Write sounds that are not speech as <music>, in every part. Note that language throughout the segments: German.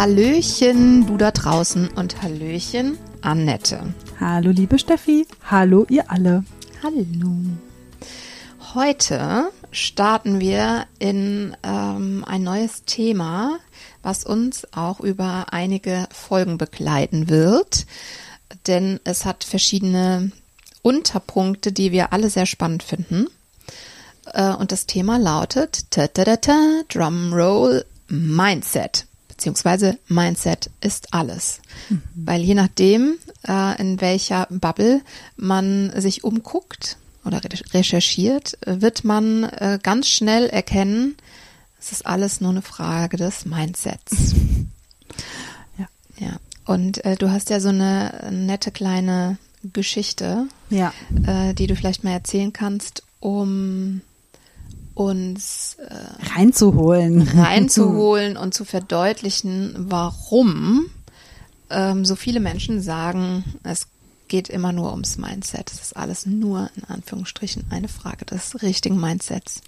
Hallöchen, du da draußen und Hallöchen, Annette. Hallo, liebe Steffi. Hallo, ihr alle. Hallo. Heute starten wir in ähm, ein neues Thema, was uns auch über einige Folgen begleiten wird, denn es hat verschiedene Unterpunkte, die wir alle sehr spannend finden. Äh, und das Thema lautet ta -ta -ta -ta, Drumroll Mindset beziehungsweise Mindset ist alles. Mhm. Weil je nachdem, äh, in welcher Bubble man sich umguckt oder recherchiert, wird man äh, ganz schnell erkennen, es ist alles nur eine Frage des Mindsets. <laughs> Ja. Ja. Und äh, du hast ja so eine nette kleine Geschichte, ja. die du vielleicht mal erzählen kannst, um uns äh, reinzuholen. Reinzuholen <laughs> und zu verdeutlichen, warum ähm, so viele Menschen sagen, es geht immer nur ums Mindset. Es ist alles nur in Anführungsstrichen eine Frage des richtigen Mindsets.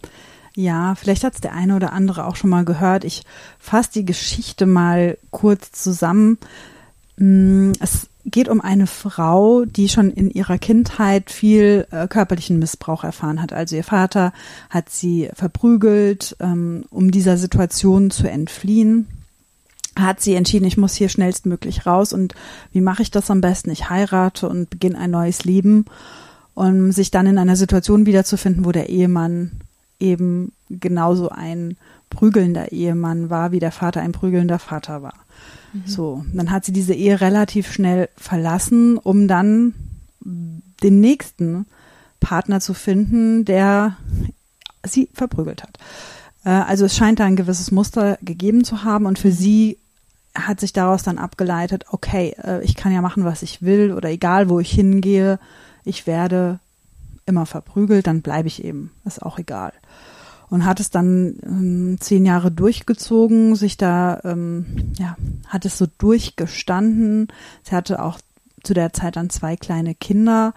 Ja, vielleicht hat es der eine oder andere auch schon mal gehört. Ich fasse die Geschichte mal kurz zusammen. Mm, es geht um eine Frau, die schon in ihrer Kindheit viel äh, körperlichen Missbrauch erfahren hat. Also ihr Vater hat sie verprügelt, ähm, um dieser Situation zu entfliehen. Hat sie entschieden, ich muss hier schnellstmöglich raus und wie mache ich das am besten? Ich heirate und beginne ein neues Leben, um sich dann in einer Situation wiederzufinden, wo der Ehemann eben genauso ein prügelnder Ehemann war, wie der Vater ein prügelnder Vater war. Mhm. So, dann hat sie diese Ehe relativ schnell verlassen, um dann den nächsten Partner zu finden, der sie verprügelt hat. Äh, also es scheint da ein gewisses Muster gegeben zu haben und für mhm. sie hat sich daraus dann abgeleitet, okay, äh, ich kann ja machen, was ich will oder egal, wo ich hingehe, ich werde immer verprügelt, dann bleibe ich eben, ist auch egal und hat es dann ähm, zehn Jahre durchgezogen, sich da, ähm, ja, hat es so durchgestanden. Sie hatte auch zu der Zeit dann zwei kleine Kinder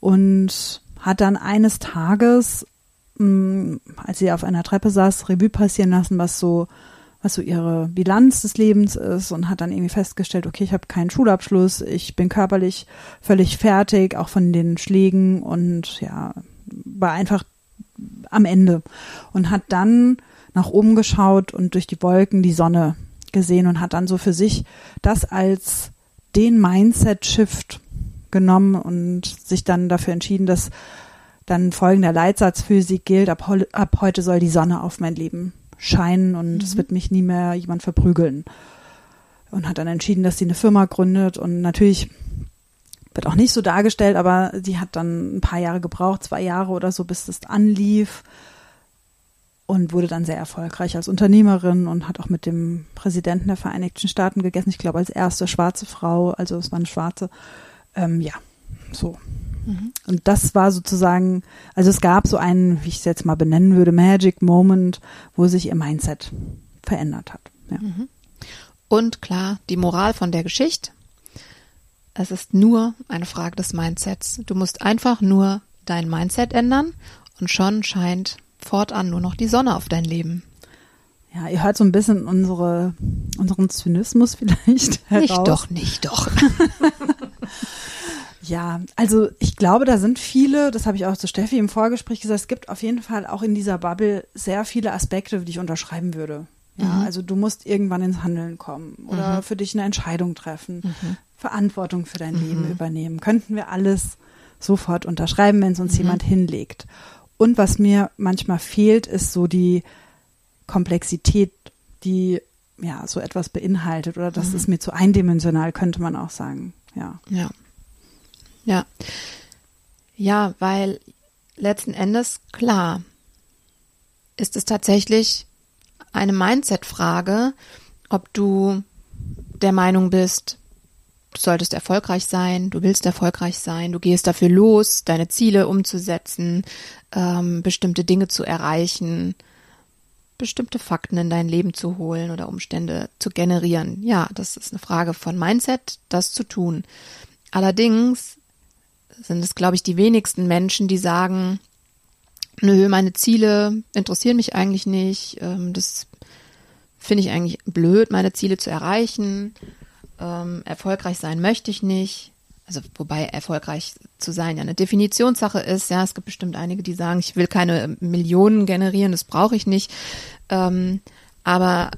und hat dann eines Tages, ähm, als sie auf einer Treppe saß, Revue passieren lassen, was so was so ihre Bilanz des Lebens ist und hat dann irgendwie festgestellt, okay, ich habe keinen Schulabschluss, ich bin körperlich völlig fertig, auch von den Schlägen und ja, war einfach am Ende und hat dann nach oben geschaut und durch die Wolken die Sonne gesehen und hat dann so für sich das als den Mindset-Shift genommen und sich dann dafür entschieden, dass dann folgender Leitsatz für sie gilt, ab, ab heute soll die Sonne auf mein Leben scheinen und mhm. es wird mich nie mehr jemand verprügeln. Und hat dann entschieden, dass sie eine Firma gründet und natürlich wird auch nicht so dargestellt, aber sie hat dann ein paar Jahre gebraucht, zwei Jahre oder so, bis das anlief und wurde dann sehr erfolgreich als Unternehmerin und hat auch mit dem Präsidenten der Vereinigten Staaten gegessen. Ich glaube, als erste schwarze Frau, also es war eine schwarze. Ähm, ja, so. Mhm. Und das war sozusagen, also es gab so einen, wie ich es jetzt mal benennen würde, Magic Moment, wo sich ihr Mindset verändert hat. Ja. Mhm. Und klar, die Moral von der Geschichte, es ist nur eine Frage des Mindsets. Du musst einfach nur dein Mindset ändern und schon scheint fortan nur noch die Sonne auf dein Leben. Ja, ihr hört so ein bisschen unsere, unseren Zynismus vielleicht <laughs> heraus. Nicht doch, nicht doch. <laughs> ja, also ich glaube, da sind viele, das habe ich auch zu Steffi im Vorgespräch gesagt, es gibt auf jeden Fall auch in dieser Bubble sehr viele Aspekte, die ich unterschreiben würde. Ja, mhm. also du musst irgendwann ins Handeln kommen oder mhm. für dich eine Entscheidung treffen. Mhm. Verantwortung für dein mhm. Leben übernehmen. Könnten wir alles sofort unterschreiben, wenn es uns mhm. jemand hinlegt. Und was mir manchmal fehlt, ist so die Komplexität, die ja so etwas beinhaltet oder das mhm. ist mir zu eindimensional, könnte man auch sagen. Ja. Ja. Ja. Ja, weil letzten Endes klar ist es tatsächlich eine Mindset-Frage ob du der Meinung bist, du solltest erfolgreich sein, du willst erfolgreich sein, du gehst dafür los, deine Ziele umzusetzen, ähm, bestimmte Dinge zu erreichen, bestimmte Fakten in dein Leben zu holen oder Umstände zu generieren. Ja, das ist eine Frage von Mindset, das zu tun. Allerdings sind es, glaube ich, die wenigsten Menschen, die sagen, nö, meine Ziele interessieren mich eigentlich nicht, ähm, das finde ich eigentlich blöd, meine Ziele zu erreichen. Ähm, erfolgreich sein möchte ich nicht. Also wobei erfolgreich zu sein ja eine Definitionssache ist. Ja, es gibt bestimmt einige, die sagen, ich will keine Millionen generieren, das brauche ich nicht. Ähm, aber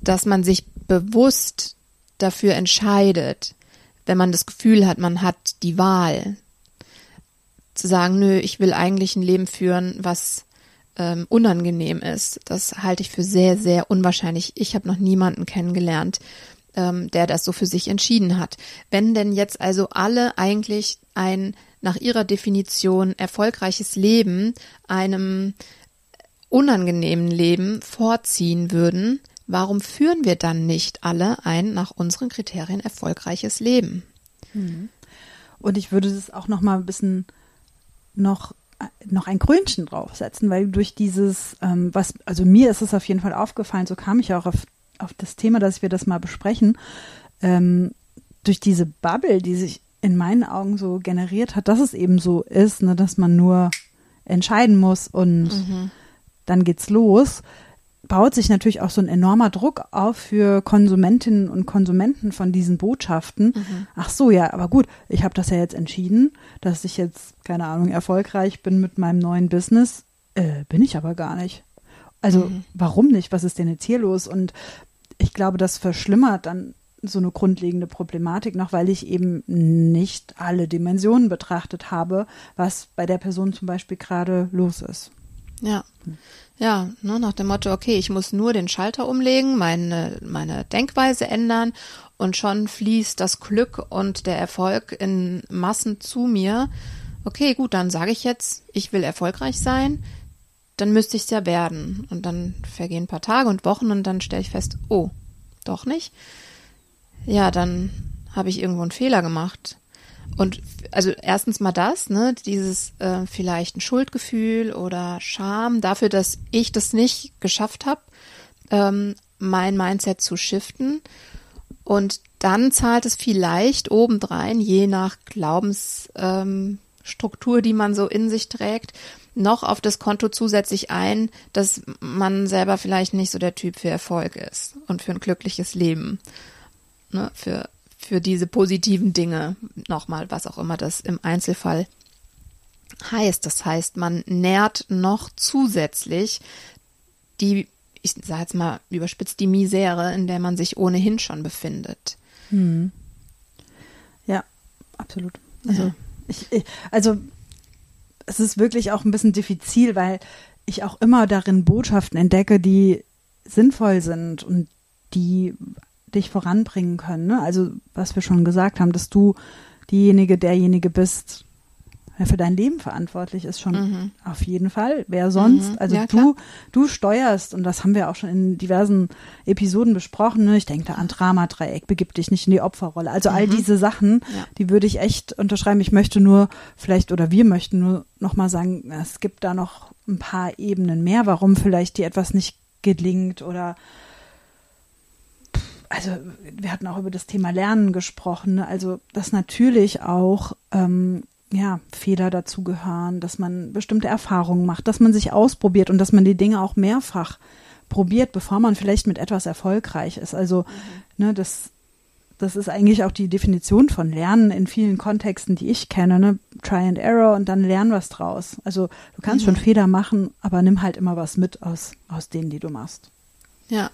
dass man sich bewusst dafür entscheidet, wenn man das Gefühl hat, man hat die Wahl, zu sagen, nö, ich will eigentlich ein Leben führen, was ähm, unangenehm ist. Das halte ich für sehr, sehr unwahrscheinlich. Ich habe noch niemanden kennengelernt, ähm, der das so für sich entschieden hat. Wenn denn jetzt also alle eigentlich ein nach ihrer Definition erfolgreiches Leben einem unangenehmen Leben vorziehen würden, warum führen wir dann nicht alle ein nach unseren Kriterien erfolgreiches Leben? Mhm. Und ich würde das auch noch mal ein bisschen noch noch ein Krönchen draufsetzen, weil durch dieses, ähm, was, also mir ist es auf jeden Fall aufgefallen, so kam ich auch auf, auf das Thema, dass wir das mal besprechen, ähm, durch diese Bubble, die sich in meinen Augen so generiert hat, dass es eben so ist, ne, dass man nur entscheiden muss und mhm. dann geht's los baut sich natürlich auch so ein enormer Druck auf für Konsumentinnen und Konsumenten von diesen Botschaften. Mhm. Ach so, ja, aber gut, ich habe das ja jetzt entschieden, dass ich jetzt, keine Ahnung, erfolgreich bin mit meinem neuen Business. Äh, bin ich aber gar nicht. Also mhm. warum nicht? Was ist denn jetzt hier los? Und ich glaube, das verschlimmert dann so eine grundlegende Problematik noch, weil ich eben nicht alle Dimensionen betrachtet habe, was bei der Person zum Beispiel gerade los ist. Ja. Ja, ne, nach dem Motto, okay, ich muss nur den Schalter umlegen, meine, meine Denkweise ändern und schon fließt das Glück und der Erfolg in Massen zu mir. Okay, gut, dann sage ich jetzt, ich will erfolgreich sein, dann müsste ich es ja werden. Und dann vergehen ein paar Tage und Wochen und dann stelle ich fest, oh, doch nicht. Ja, dann habe ich irgendwo einen Fehler gemacht. Und also erstens mal das, ne, dieses äh, vielleicht ein Schuldgefühl oder Scham dafür, dass ich das nicht geschafft habe, ähm, mein Mindset zu shiften. Und dann zahlt es vielleicht obendrein, je nach Glaubensstruktur, ähm, die man so in sich trägt, noch auf das Konto zusätzlich ein, dass man selber vielleicht nicht so der Typ für Erfolg ist und für ein glückliches Leben. Ne, für für diese positiven Dinge. Nochmal, was auch immer das im Einzelfall heißt. Das heißt, man nährt noch zusätzlich die, ich sage jetzt mal überspitzt, die Misere, in der man sich ohnehin schon befindet. Hm. Ja, absolut. Also, ja. Ich, ich, also es ist wirklich auch ein bisschen diffizil, weil ich auch immer darin Botschaften entdecke, die sinnvoll sind und die dich voranbringen können. Ne? Also was wir schon gesagt haben, dass du diejenige, derjenige bist, der für dein Leben verantwortlich ist, schon mhm. auf jeden Fall. Wer sonst? Mhm. Also ja, du, du steuerst, und das haben wir auch schon in diversen Episoden besprochen. Ne? Ich denke da an Dramadreieck, begib dich nicht in die Opferrolle. Also mhm. all diese Sachen, ja. die würde ich echt unterschreiben. Ich möchte nur vielleicht, oder wir möchten nur nochmal sagen, es gibt da noch ein paar Ebenen mehr, warum vielleicht dir etwas nicht gelingt oder also wir hatten auch über das Thema Lernen gesprochen, ne? also dass natürlich auch ähm, ja, Fehler dazugehören, dass man bestimmte Erfahrungen macht, dass man sich ausprobiert und dass man die Dinge auch mehrfach probiert, bevor man vielleicht mit etwas erfolgreich ist. Also, mhm. ne, das, das ist eigentlich auch die Definition von Lernen in vielen Kontexten, die ich kenne, ne? Try and Error und dann lern was draus. Also du kannst mhm. schon Fehler machen, aber nimm halt immer was mit aus, aus denen, die du machst. Ja,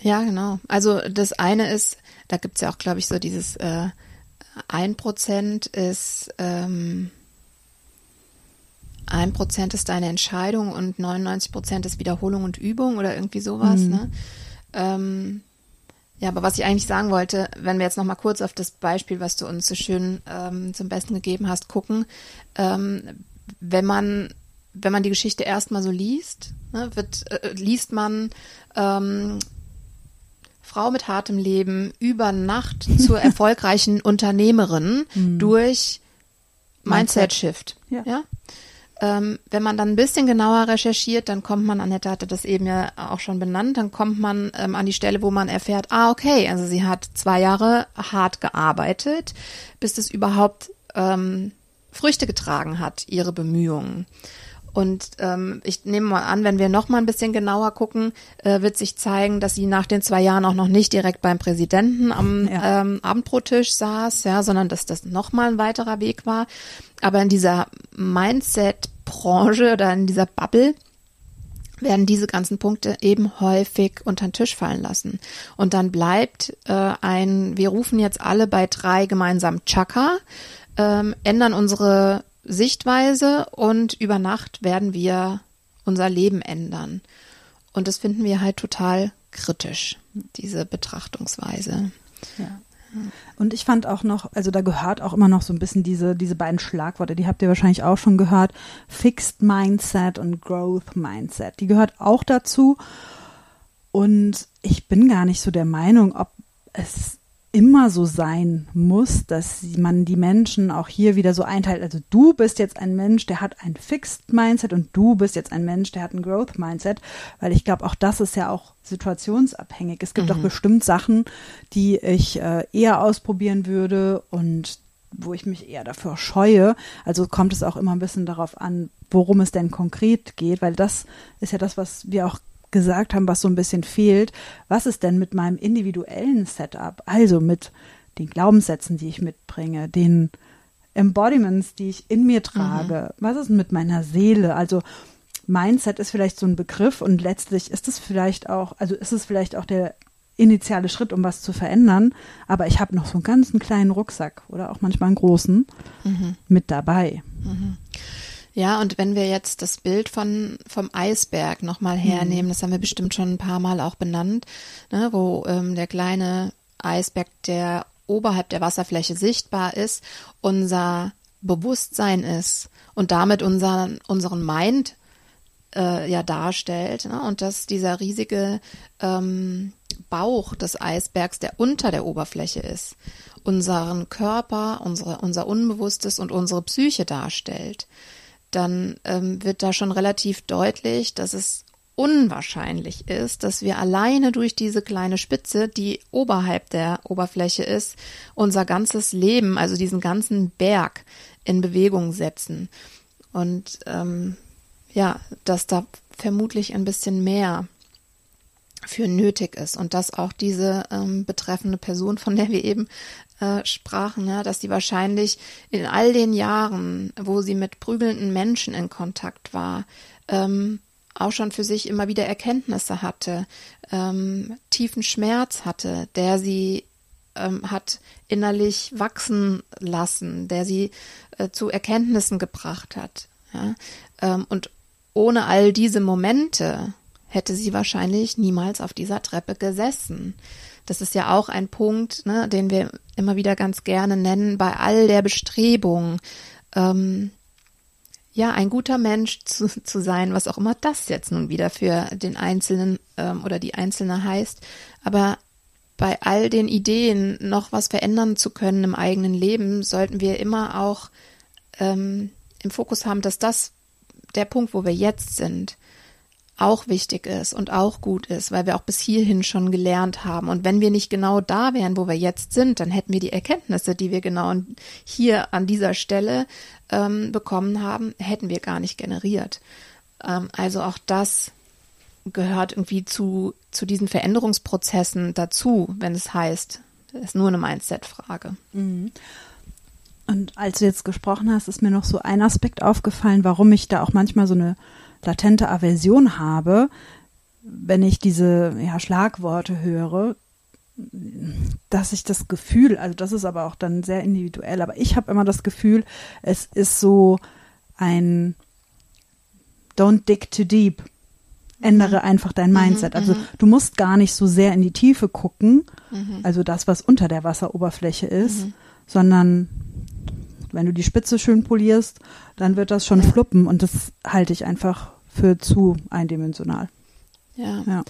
ja, genau. Also das eine ist, da gibt's ja auch, glaube ich, so dieses äh, ein Prozent ist ähm, ein Prozent ist deine Entscheidung und 99 Prozent ist Wiederholung und Übung oder irgendwie sowas. Mhm. Ne? Ähm, ja, aber was ich eigentlich sagen wollte, wenn wir jetzt noch mal kurz auf das Beispiel, was du uns so schön ähm, zum Besten gegeben hast, gucken, ähm, wenn man wenn man die Geschichte erstmal so liest, ne, wird, äh, liest man ähm, Frau mit hartem Leben über Nacht zur <laughs> erfolgreichen Unternehmerin durch Mindset Shift. Ja. ja? Ähm, wenn man dann ein bisschen genauer recherchiert, dann kommt man, Annette hatte das eben ja auch schon benannt, dann kommt man ähm, an die Stelle, wo man erfährt, ah, okay, also sie hat zwei Jahre hart gearbeitet, bis es überhaupt ähm, Früchte getragen hat, ihre Bemühungen. Und ähm, ich nehme mal an, wenn wir noch mal ein bisschen genauer gucken, äh, wird sich zeigen, dass sie nach den zwei Jahren auch noch nicht direkt beim Präsidenten am Ja. ähm, Abendbrottisch saß, ja, sondern dass das noch mal ein weiterer Weg war. Aber in dieser Mindset-Branche oder in dieser Bubble werden diese ganzen Punkte eben häufig unter den Tisch fallen lassen. Und dann bleibt äh, ein, wir rufen jetzt alle bei drei gemeinsam Chaka, ähm, ändern unsere Sichtweise und über Nacht werden wir unser Leben ändern. Und das finden wir halt total kritisch, diese Betrachtungsweise. Ja. Und ich fand auch noch, also da gehört auch immer noch so ein bisschen diese, diese beiden Schlagworte, die habt ihr wahrscheinlich auch schon gehört, Fixed Mindset und Growth Mindset. Die gehört auch dazu. Und ich bin gar nicht so der Meinung, ob es immer so sein muss, dass man die Menschen auch hier wieder so einteilt. Also du bist jetzt ein Mensch, der hat ein Fixed Mindset und du bist jetzt ein Mensch, der hat ein Growth Mindset, weil ich glaube, auch das ist ja auch situationsabhängig. Es gibt auch bestimmt Sachen, die ich äh, eher ausprobieren würde und wo ich mich eher dafür scheue. Also kommt es auch immer ein bisschen darauf an, worum es denn konkret geht, weil das ist ja das, was wir auch gesagt haben, was so ein bisschen fehlt. Was ist denn mit meinem individuellen Setup? Also mit den Glaubenssätzen, die ich mitbringe, den Embodiments, die ich in mir trage. Was ist mit meiner Seele? Also Mindset ist vielleicht so ein Begriff und letztlich ist es vielleicht auch, also ist es vielleicht auch der initiale Schritt, um was zu verändern, aber ich habe noch so einen ganzen kleinen Rucksack oder auch manchmal einen großen mit dabei. Ja, und wenn wir jetzt das Bild von vom Eisberg nochmal hernehmen, das haben wir bestimmt schon ein paar Mal auch benannt, ne, wo ähm, der kleine Eisberg, der oberhalb der Wasserfläche sichtbar ist, unser Bewusstsein ist und damit unseren unseren Mind äh, ja darstellt ne? und dass dieser riesige ähm, Bauch des Eisbergs, der unter der Oberfläche ist, unseren Körper, unsere, unser Unbewusstes und unsere Psyche darstellt, dann ähm, wird da schon relativ deutlich, dass es unwahrscheinlich ist, dass wir alleine durch diese kleine Spitze, die oberhalb der Oberfläche ist, unser ganzes Leben, also diesen ganzen Berg in Bewegung setzen. Und ähm, ja, dass da vermutlich ein bisschen mehr für nötig ist und dass auch diese ähm, betreffende Person, von der wir eben äh, sprachen, ja, dass die wahrscheinlich in all den Jahren, wo sie mit prügelnden Menschen in Kontakt war, ähm, auch schon für sich immer wieder Erkenntnisse hatte, ähm, tiefen Schmerz hatte, der sie ähm, hat innerlich wachsen lassen, der sie äh, zu Erkenntnissen gebracht hat. Ja? Ähm, und ohne all diese Momente hätte sie wahrscheinlich niemals auf dieser Treppe gesessen. Das ist ja auch ein Punkt, ne, den wir immer wieder ganz gerne nennen, bei all der Bestrebung, ähm, ja, ein guter Mensch zu, zu sein, was auch immer das jetzt nun wieder für den Einzelnen ähm, oder die Einzelne heißt. Aber bei all den Ideen, noch was verändern zu können im eigenen Leben, sollten wir immer auch ähm, im Fokus haben, dass das der Punkt, wo wir jetzt sind, auch wichtig ist und auch gut ist, weil wir auch bis hierhin schon gelernt haben. Und wenn wir nicht genau da wären, wo wir jetzt sind, dann hätten wir die Erkenntnisse, die wir genau hier an dieser Stelle ähm, bekommen haben, hätten wir gar nicht generiert. Ähm, also auch das gehört irgendwie zu, zu diesen Veränderungsprozessen dazu, wenn es heißt, es ist nur eine Mindset-Frage. Und als du jetzt gesprochen hast, ist mir noch so ein Aspekt aufgefallen, warum ich da auch manchmal so eine latente Aversion habe, wenn ich diese ja, Schlagworte höre, dass ich das Gefühl, also das ist aber auch dann sehr individuell, aber ich habe immer das Gefühl, es ist so ein Don't dig too deep. Ändere einfach dein Mindset. Also du musst gar nicht so sehr in die Tiefe gucken, also das, was unter der Wasseroberfläche ist, sondern wenn du die Spitze schön polierst, dann wird das schon fluppen und das halte ich einfach für zu eindimensional. Ja. ja.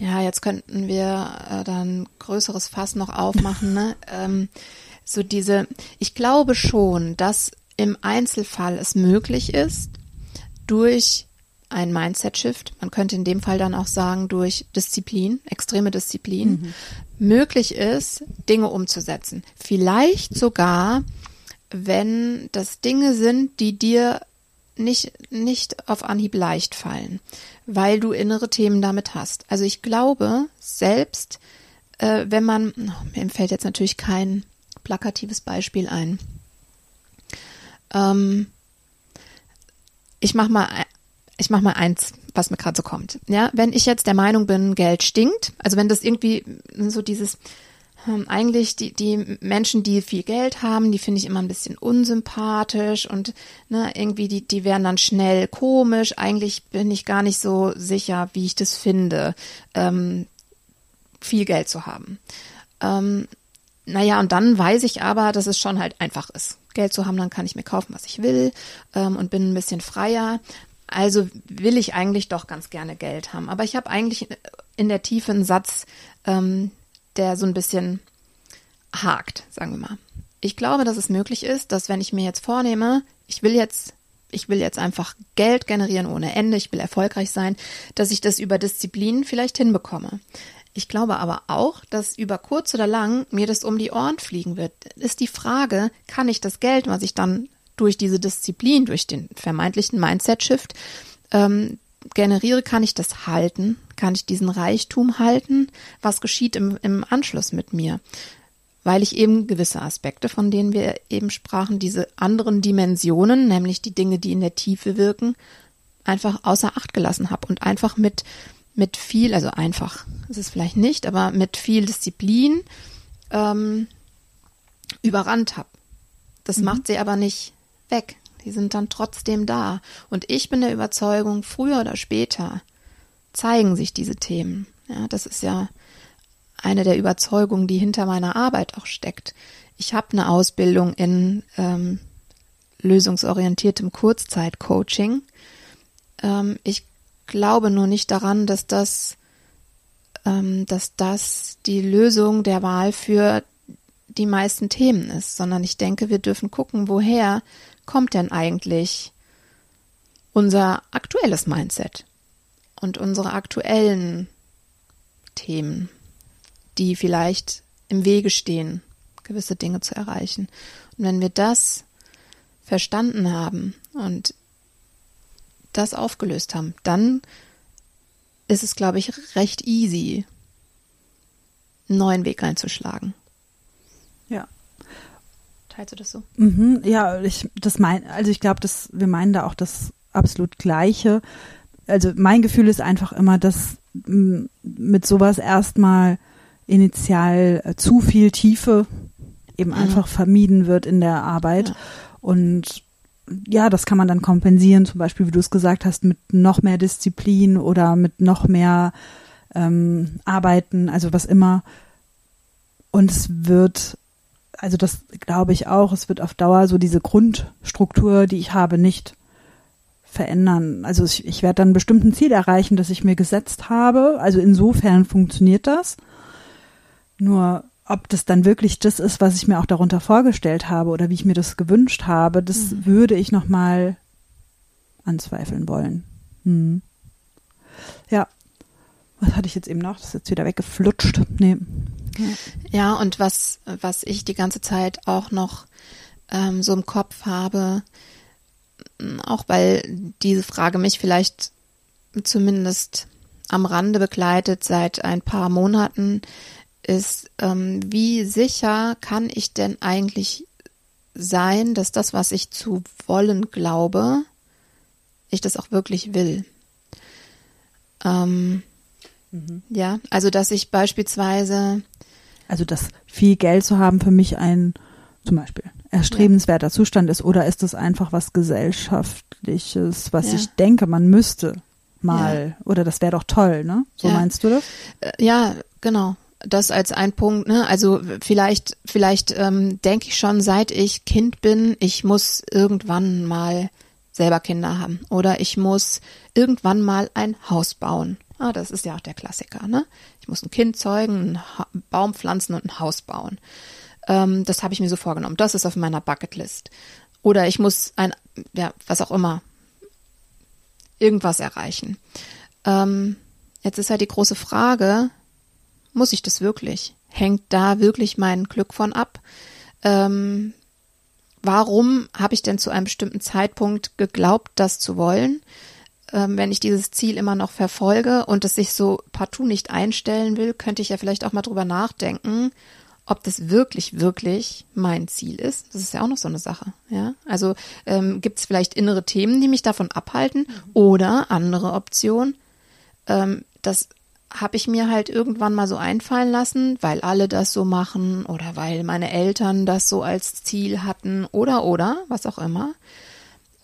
Ja, jetzt könnten wir äh, dann größeres Fass noch aufmachen. ne? <laughs> ähm, so diese, ich glaube schon, dass im Einzelfall es möglich ist, durch ein Mindset-Shift, man könnte in dem Fall dann auch sagen, durch Disziplin, extreme Disziplin, mhm. möglich ist, Dinge umzusetzen. Vielleicht sogar, wenn das Dinge sind, die dir nicht, nicht auf Anhieb leicht fallen, weil du innere Themen damit hast. Also ich glaube, selbst äh, wenn man, oh, mir fällt jetzt natürlich kein plakatives Beispiel ein. Ähm, ich mach mal, ich mach mal eins, was mir gerade so kommt. Ja, wenn ich jetzt der Meinung bin, Geld stinkt, also wenn das irgendwie so dieses, eigentlich die, die Menschen, die viel Geld haben, die finde ich immer ein bisschen unsympathisch und ne, irgendwie die, die werden dann schnell komisch. Eigentlich bin ich gar nicht so sicher, wie ich das finde, ähm, viel Geld zu haben. Ähm, naja, und dann weiß ich aber, dass es schon halt einfach ist. Geld zu haben, dann kann ich mir kaufen, was ich will ähm, und bin ein bisschen freier. Also will ich eigentlich doch ganz gerne Geld haben. Aber ich habe eigentlich in der Tiefe einen Satz, ähm, der so ein bisschen hakt, sagen wir mal. Ich glaube, dass es möglich ist, dass wenn ich mir jetzt vornehme, ich will jetzt ich will jetzt einfach Geld generieren ohne Ende, ich will erfolgreich sein, dass ich das über Disziplin vielleicht hinbekomme. Ich glaube aber auch, dass über kurz oder lang mir das um die Ohren fliegen wird. Ist die Frage, kann ich das Geld, was ich dann durch diese Disziplin, durch den vermeintlichen Mindset-Shift ähm, generiere, kann ich das halten? Kann ich diesen Reichtum halten? Was geschieht im, im Anschluss mit mir? Weil ich eben gewisse Aspekte, von denen wir eben sprachen, diese anderen Dimensionen, nämlich die Dinge, die in der Tiefe wirken, einfach außer Acht gelassen habe und einfach mit, mit viel, also einfach ist es vielleicht nicht, aber mit viel Disziplin ähm, überrannt habe. Das mhm. macht sie aber nicht weg. Die sind dann trotzdem da. Und ich bin der Überzeugung, früher oder später zeigen sich diese Themen. Ja, das ist ja eine der Überzeugungen, die hinter meiner Arbeit auch steckt. Ich habe eine Ausbildung in ähm, lösungsorientiertem Kurzzeitcoaching. Ähm, ich glaube nur nicht daran, dass das, ähm, dass das die Lösung der Wahl für die meisten Themen ist, sondern ich denke, wir dürfen gucken, woher kommt denn eigentlich unser aktuelles Mindset? Und unsere aktuellen Themen, die vielleicht im Wege stehen, gewisse Dinge zu erreichen. Und wenn wir das verstanden haben und das aufgelöst haben, dann ist es, glaube ich, recht easy, einen neuen Weg einzuschlagen. Ja. Teilst du das so? Mhm, ja, ich das mein, also ich glaube, dass wir meinen da auch das absolut Gleiche also mein Gefühl ist einfach immer, dass mit sowas erstmal initial äh, zu viel Tiefe eben mhm. einfach vermieden wird in der Arbeit. Ja. Und ja, das kann man dann kompensieren, zum Beispiel, wie du es gesagt hast, mit noch mehr Disziplin oder mit noch mehr ähm, Arbeiten, also was immer. Und es wird, also das glaube ich auch, es wird auf Dauer so diese Grundstruktur, die ich habe, nicht verändern. Also ich, ich werde dann ein bestimmtes Ziel erreichen, das ich mir gesetzt habe. Also insofern funktioniert das. Nur ob das dann wirklich das ist, was ich mir auch darunter vorgestellt habe oder wie ich mir das gewünscht habe, das mhm. würde ich noch mal anzweifeln wollen. Hm. Ja. Was hatte ich jetzt eben noch? Das ist jetzt wieder weggeflutscht. Nee. Ja, ja und was, was ich die ganze Zeit auch noch ähm, so im Kopf habe, auch weil diese Frage mich vielleicht zumindest am Rande begleitet seit ein paar Monaten, ist, ähm, wie sicher kann ich denn eigentlich sein, dass das, was ich zu wollen glaube, ich das auch wirklich will. Ähm, mhm. Ja, also dass ich beispielsweise. Also dass viel Geld zu haben für mich ein zum Beispiel erstrebenswerter ja. Zustand ist oder ist es einfach was gesellschaftliches, was ja. ich denke, man müsste mal ja. oder das wäre doch toll, ne? So meinst du das? Äh, ja, genau. Das als ein Punkt, ne? Also vielleicht, vielleicht ähm, denke ich schon, seit ich Kind bin, ich muss irgendwann mal selber Kinder haben oder ich muss irgendwann mal ein Haus bauen. Ah, das ist ja auch der Klassiker, ne? Ich muss ein Kind zeugen, einen ha Baum pflanzen und ein Haus bauen. Ähm, das habe ich mir so vorgenommen. Das ist auf meiner Bucketlist. Oder ich muss ein, ja, was auch immer, irgendwas erreichen. Ähm, jetzt ist halt die große Frage, muss ich das wirklich? Hängt da wirklich mein Glück von ab? Ähm, warum habe ich denn zu einem bestimmten Zeitpunkt geglaubt, das zu wollen? Ähm, wenn ich dieses Ziel immer noch verfolge und es sich so partout nicht einstellen will, könnte ich ja vielleicht auch mal drüber nachdenken, ob das wirklich, wirklich mein Ziel ist. Das ist ja auch noch so eine Sache. Ja, also ähm, gibt es vielleicht innere Themen, die mich davon abhalten oder andere Optionen. Ähm, das habe ich mir halt irgendwann mal so einfallen lassen, weil alle das so machen oder weil meine Eltern das so als Ziel hatten oder oder was auch immer.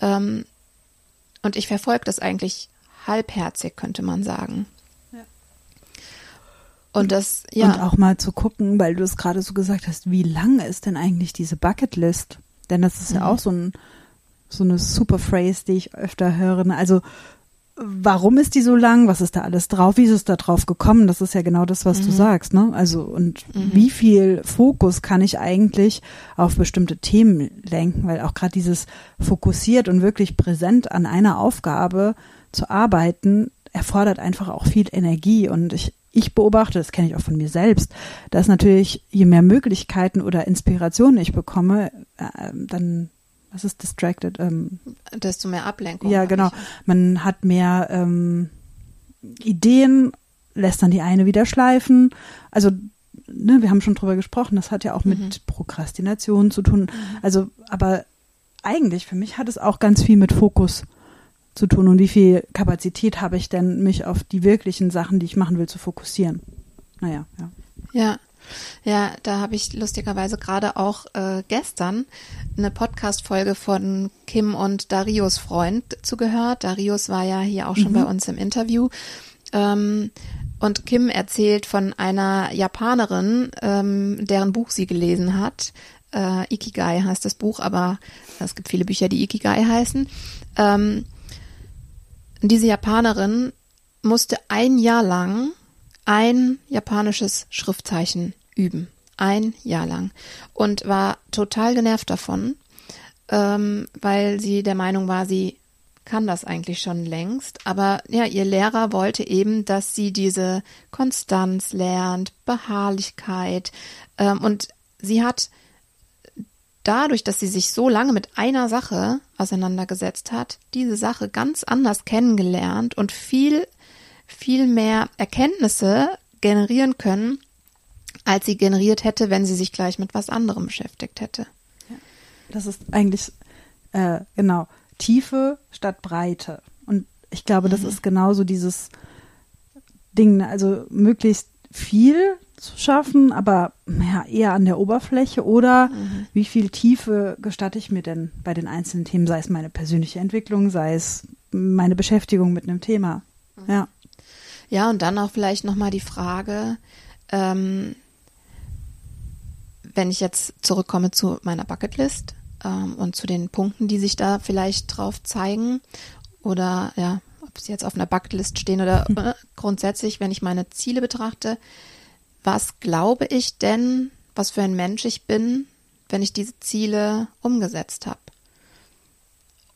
Ähm, und ich verfolge das eigentlich halbherzig, könnte man sagen. Und das, ja. Und auch mal zu gucken, weil du es gerade so gesagt hast, wie lange ist denn eigentlich diese Bucketlist? Denn das ist mhm. ja auch so ein, so eine super Phrase, die ich öfter höre. Also, warum ist die so lang? Was ist da alles drauf? Wie ist es da drauf gekommen? Das ist ja genau das, was mhm. du sagst, ne? Also, und mhm. wie viel Fokus kann ich eigentlich auf bestimmte Themen lenken? Weil auch gerade dieses fokussiert und wirklich präsent an einer Aufgabe zu arbeiten, erfordert einfach auch viel Energie. Und ich, ich beobachte, das kenne ich auch von mir selbst, dass natürlich, je mehr Möglichkeiten oder Inspirationen ich bekomme, äh, dann was ist distracted? Ähm, Desto mehr Ablenkung. Ja, genau. Ich. Man hat mehr ähm, Ideen, lässt dann die eine wieder schleifen. Also, ne, wir haben schon drüber gesprochen, das hat ja auch mhm. mit Prokrastination zu tun. Mhm. Also, aber eigentlich für mich hat es auch ganz viel mit Fokus zu tun und wie viel Kapazität habe ich denn, mich auf die wirklichen Sachen, die ich machen will, zu fokussieren. Naja, ja. Ja, ja, da habe ich lustigerweise gerade auch äh, gestern eine Podcast-Folge von Kim und Darius Freund zugehört. Darius war ja hier auch schon mhm. bei uns im Interview. Ähm, und Kim erzählt von einer Japanerin, ähm, deren Buch sie gelesen hat. Äh, Ikigai heißt das Buch, aber es gibt viele Bücher, die Ikigai heißen. Ähm, diese Japanerin musste ein Jahr lang ein japanisches Schriftzeichen üben. Ein Jahr lang. Und war total genervt davon, ähm, weil sie der Meinung war, sie kann das eigentlich schon längst. Aber ja, ihr Lehrer wollte eben, dass sie diese Konstanz lernt, Beharrlichkeit. Ähm, und sie hat dadurch, dass sie sich so lange mit einer Sache auseinandergesetzt hat, diese Sache ganz anders kennengelernt und viel, viel mehr Erkenntnisse generieren können, als sie generiert hätte, wenn sie sich gleich mit was anderem beschäftigt hätte. Das ist eigentlich, äh, genau, Tiefe statt Breite. Und ich glaube, das mhm. ist genauso dieses Ding, ne? also möglichst viel zu schaffen, aber ja, eher an der Oberfläche oder mhm. wie viel Tiefe gestatte ich mir denn bei den einzelnen Themen, sei es meine persönliche Entwicklung, sei es meine Beschäftigung mit einem Thema. Mhm. Ja. Ja, und dann auch vielleicht nochmal die Frage, ähm, wenn ich jetzt zurückkomme zu meiner Bucketlist ähm, und zu den Punkten, die sich da vielleicht drauf zeigen oder ja, ob sie jetzt auf einer Bucketlist stehen oder äh, grundsätzlich, wenn ich meine Ziele betrachte, was glaube ich denn, was für ein Mensch ich bin, wenn ich diese Ziele umgesetzt habe?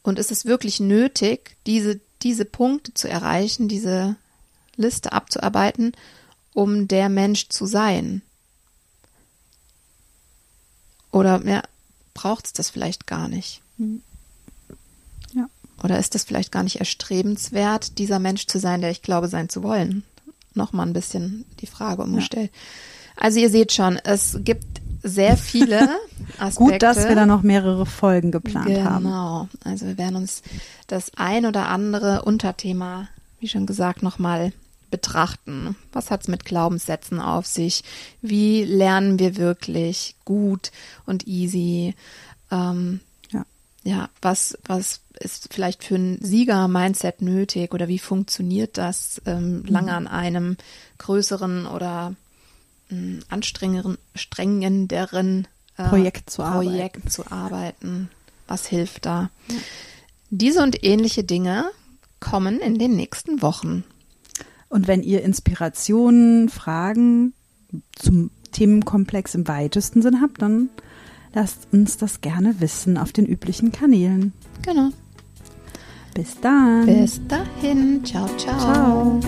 Und ist es wirklich nötig, diese, diese Punkte zu erreichen, diese Liste abzuarbeiten, um der Mensch zu sein? Oder ja, braucht es das vielleicht gar nicht? Hm. Oder ist das vielleicht gar nicht erstrebenswert, dieser Mensch zu sein, der ich glaube sein zu wollen? Nochmal ein bisschen die Frage umgestellt. Ja. Also ihr seht schon, es gibt sehr viele <laughs> Aspekte. Gut, dass wir da noch mehrere Folgen geplant genau. haben. Genau. Also wir werden uns das ein oder andere Unterthema, wie schon gesagt, nochmal betrachten. Was hat's mit Glaubenssätzen auf sich? Wie lernen wir wirklich gut und easy? Ähm, ja. was, was ist vielleicht für ein Sieger-Mindset nötig oder wie funktioniert das, ähm, lange mhm. an einem größeren oder äh, anstrengenderen äh, Projekt, zu, Projekt arbeiten. zu arbeiten? Was hilft da? Ja. Diese und ähnliche Dinge kommen in den nächsten Wochen. Und wenn ihr Inspirationen, Fragen zum Themenkomplex im weitesten Sinn habt, dann lasst uns das gerne wissen auf den üblichen Kanälen. Genau. Bis dann. Bis dahin. Ciao, ciao. Ciao.